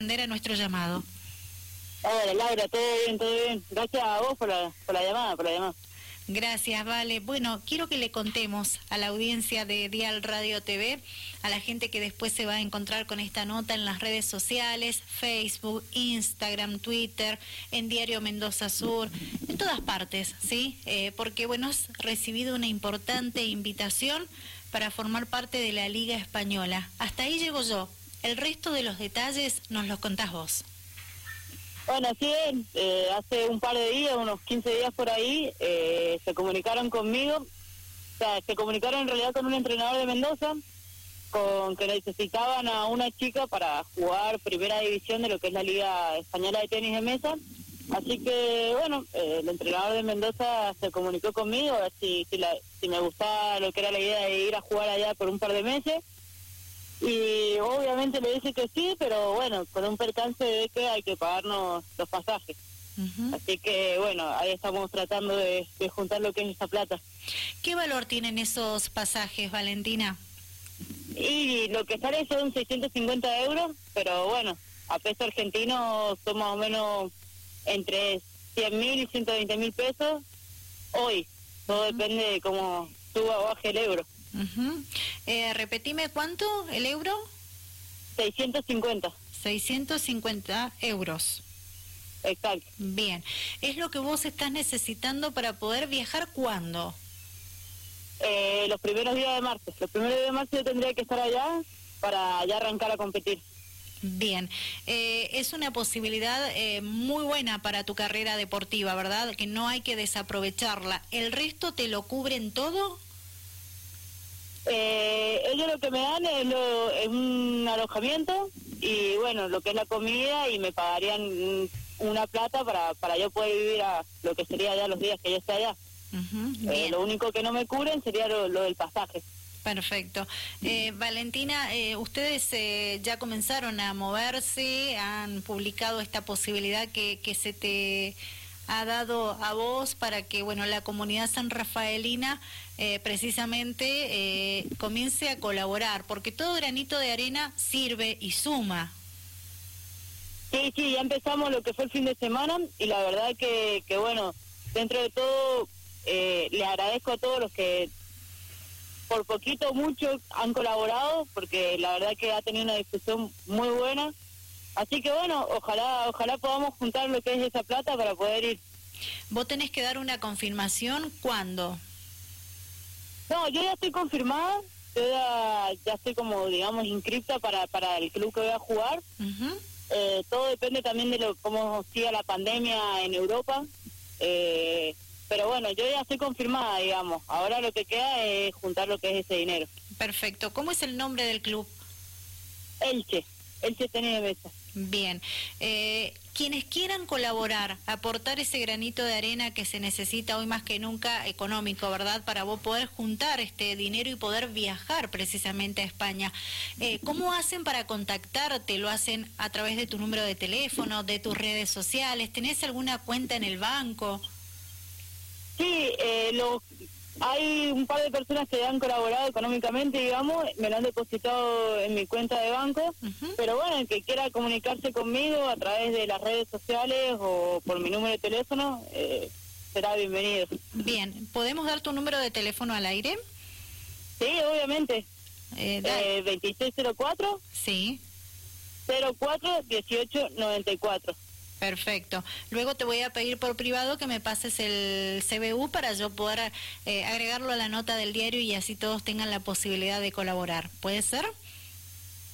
a nuestro llamado. Hola Laura, todo bien, todo bien. Gracias a vos por la, por la llamada, por la llamada. Gracias, Vale. Bueno, quiero que le contemos a la audiencia de Dial Radio TV, a la gente que después se va a encontrar con esta nota en las redes sociales, Facebook, Instagram, Twitter, en Diario Mendoza Sur, en todas partes, ¿sí? Eh, porque, bueno, has recibido una importante invitación para formar parte de la Liga Española. Hasta ahí llego yo. El resto de los detalles nos los contás vos. Bueno, sí, eh, hace un par de días, unos 15 días por ahí, eh, se comunicaron conmigo, o sea, se comunicaron en realidad con un entrenador de Mendoza, con que necesitaban a una chica para jugar primera división de lo que es la Liga Española de Tenis de Mesa. Así que, bueno, eh, el entrenador de Mendoza se comunicó conmigo a ver si, si, la, si me gustaba lo que era la idea de ir a jugar allá por un par de meses y obviamente le dije que sí, pero bueno, con un percance de que hay que pagarnos los pasajes. Así que bueno, ahí estamos tratando de, juntar lo que es esa plata. ¿Qué valor tienen esos pasajes, Valentina? Y lo que sale son 650 euros, pero bueno, a peso argentino son más o menos entre 100 mil y 120 mil pesos hoy. Todo depende de cómo suba o baje el euro. Eh, repetime, ¿cuánto el euro? 650. 650 euros. Exacto. Bien. ¿Es lo que vos estás necesitando para poder viajar cuándo? Eh, los primeros días de marzo. Los primeros días de marzo yo tendría que estar allá para ya arrancar a competir. Bien, eh, es una posibilidad eh, muy buena para tu carrera deportiva, ¿verdad? Que no hay que desaprovecharla. ¿El resto te lo cubren todo? Eh, ellos lo que me dan es, lo, es un alojamiento y bueno, lo que es la comida y me pagarían una plata para, para yo poder vivir a lo que sería ya los días que yo esté allá. eh, lo único que no me cubren sería lo, lo del pasaje. Perfecto. Eh, Valentina, eh, ustedes eh, ya comenzaron a moverse, han publicado esta posibilidad que, que se te ha dado a vos para que bueno la comunidad san rafaelina eh, precisamente eh, comience a colaborar, porque todo granito de arena sirve y suma. Sí, sí, ya empezamos lo que fue el fin de semana y la verdad que, que bueno, dentro de todo eh, le agradezco a todos los que por poquito mucho han colaborado, porque la verdad que ha tenido una discusión muy buena. Así que bueno, ojalá ojalá podamos juntar lo que es esa plata para poder ir. Vos tenés que dar una confirmación, ¿cuándo? No, yo ya estoy confirmada, yo ya, ya estoy como, digamos, inscripta para, para el club que voy a jugar. Eh, todo depende también de lo, cómo siga la pandemia en Europa. Eh, pero bueno, yo ya estoy confirmada, digamos. Ahora lo que queda es juntar lo que es ese dinero. Perfecto. ¿Cómo es el nombre del club? Elche, Elche Tenis de Mesa. Bien. Eh, quienes quieran colaborar, aportar ese granito de arena que se necesita hoy más que nunca económico, ¿verdad? Para vos poder juntar este dinero y poder viajar precisamente a España. Eh, ¿Cómo hacen para contactarte? ¿Lo hacen a través de tu número de teléfono, de tus redes sociales? ¿Tenés alguna cuenta en el banco? Sí, eh, hay un par de personas que han colaborado económicamente, digamos, me lo han depositado en mi cuenta de banco, pero bueno, el que quiera comunicarse conmigo a través de las redes sociales o por mi número de teléfono, eh, será bienvenido. Bien, ¿podemos dar tu número de teléfono al aire? Sí, obviamente. Eh. Eh, 2604 Sí. 04 18 94. Perfecto. Luego te voy a pedir por privado que me pases el CBU para yo poder eh, agregarlo a la nota del diario y así todos tengan la posibilidad de colaborar. ¿Puede ser?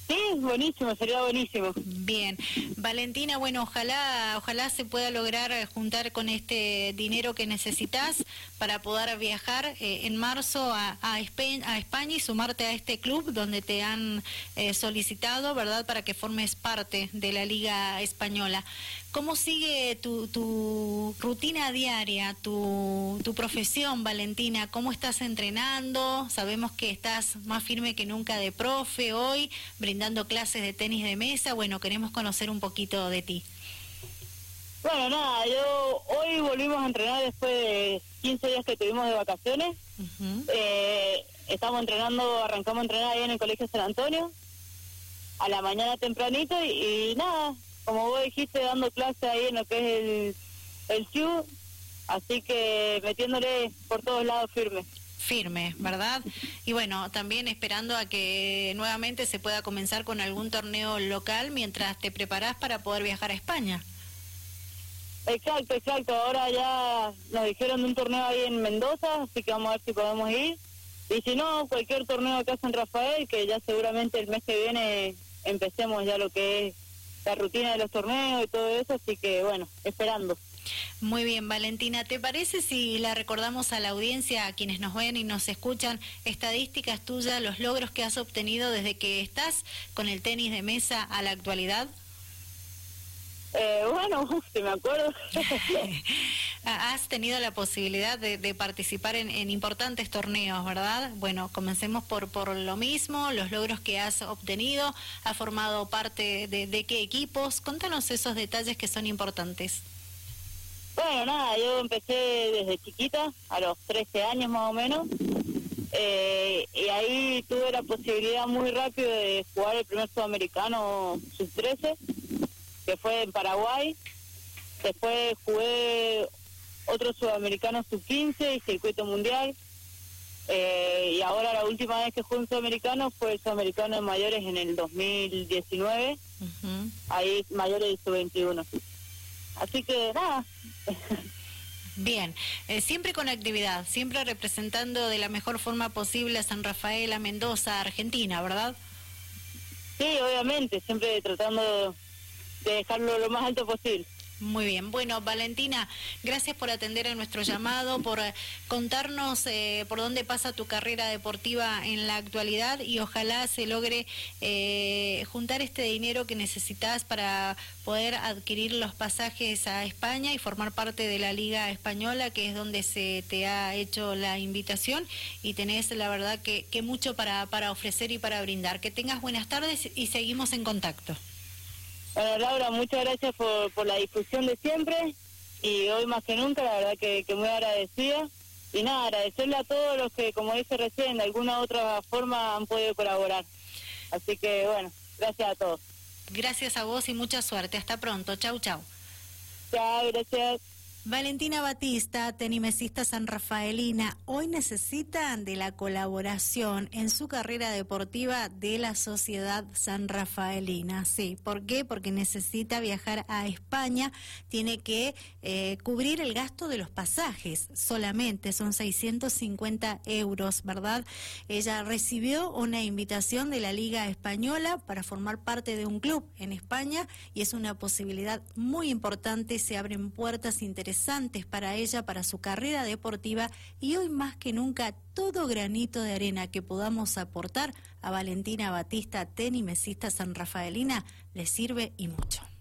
Sí, buenísimo, sería buenísimo. Bien, Valentina, bueno, ojalá, ojalá se pueda lograr eh, juntar con este dinero que necesitas para poder viajar eh, en marzo a, España y sumarte a este club donde te han eh, solicitado, ¿verdad?, para que formes parte de la Liga Española. ¿Cómo sigue tu, tu rutina diaria, tu, tu profesión, Valentina? ¿Cómo estás entrenando? Sabemos que estás más firme que nunca de profe hoy, brindando clases de tenis de mesa. Bueno, queremos conocer un poquito de ti. Bueno, nada, yo hoy volvimos a entrenar después de 15 días que tuvimos de vacaciones. Eh, estamos entrenando, arrancamos a entrenar ahí en el Colegio San Antonio. a la mañana tempranito y, nada, como vos dijiste, dando clase ahí en lo que es el, el CIU, así que metiéndole por todos lados firme firme, ¿verdad? Y bueno, también esperando a que nuevamente se pueda comenzar con algún torneo local mientras te preparas para poder viajar a España. Exacto, exacto. Ahora ya nos dijeron de un torneo ahí en Mendoza, así que vamos a ver si podemos ir. Y si no, cualquier torneo acá en San Rafael, que ya seguramente el mes que viene empecemos ya lo que es la rutina de los torneos y todo eso, así que bueno, esperando. Muy bien, Valentina, ¿te parece si la recordamos a la audiencia, a quienes nos ven y nos escuchan, estadísticas tuyas, los logros que has obtenido desde que estás con el tenis de mesa a la actualidad? Eh, bueno, si me acuerdo. Has tenido la posibilidad de, participar en, importantes torneos, ¿verdad? Bueno, comencemos por, por lo mismo, los logros que has obtenido, has formado parte de, de qué equipos, contanos esos detalles que son importantes. Bueno, nada, yo empecé desde chiquita, a los 13 años más o menos, eh, y ahí tuve la posibilidad muy rápido de jugar el primer sudamericano sub-13, que fue en Paraguay. Después jugué otro sudamericano sub-15 y circuito mundial. Eh, y ahora la última vez que jugué un sudamericano fue el sudamericano de mayores en el 2019, ahí mayores y sub-21. Así que nada. Bien, eh, siempre con actividad, siempre representando de la mejor forma posible a San Rafael, a Mendoza, a Argentina, ¿verdad? Sí, obviamente, siempre tratando de dejarlo lo más alto posible. Muy bien. Bueno, Valentina, gracias por atender a nuestro llamado, por contarnos eh, por dónde pasa tu carrera deportiva en la actualidad y ojalá se logre eh, juntar este dinero que necesitas para poder adquirir los pasajes a España y formar parte de la Liga Española, que es donde se te ha hecho la invitación y tenés la verdad que, que mucho para, para ofrecer y para brindar. Que tengas buenas tardes y seguimos en contacto. Bueno, Laura, muchas gracias por, por la difusión de siempre y hoy más que nunca, la verdad que, que muy agradecida. Y nada, agradecerle a todos los que, como dije recién, de alguna u otra forma han podido colaborar. Así que bueno, gracias a todos. Gracias a vos y mucha suerte. Hasta pronto. Chau, chau. Chao, gracias. Valentina Batista, tenimesista sanrafaelina, hoy necesitan de la colaboración en su carrera deportiva de la Sociedad Sanrafaelina. Sí, ¿por qué? Porque necesita viajar a España, tiene que eh, cubrir el gasto de los pasajes solamente, son 650 euros, ¿verdad? Ella recibió una invitación de la Liga Española para formar parte de un club en España y es una posibilidad muy importante, se abren puertas interesantes para ella, para su carrera deportiva y hoy más que nunca todo granito de arena que podamos aportar a Valentina Batista, tenimesista san Rafaelina, le sirve y mucho.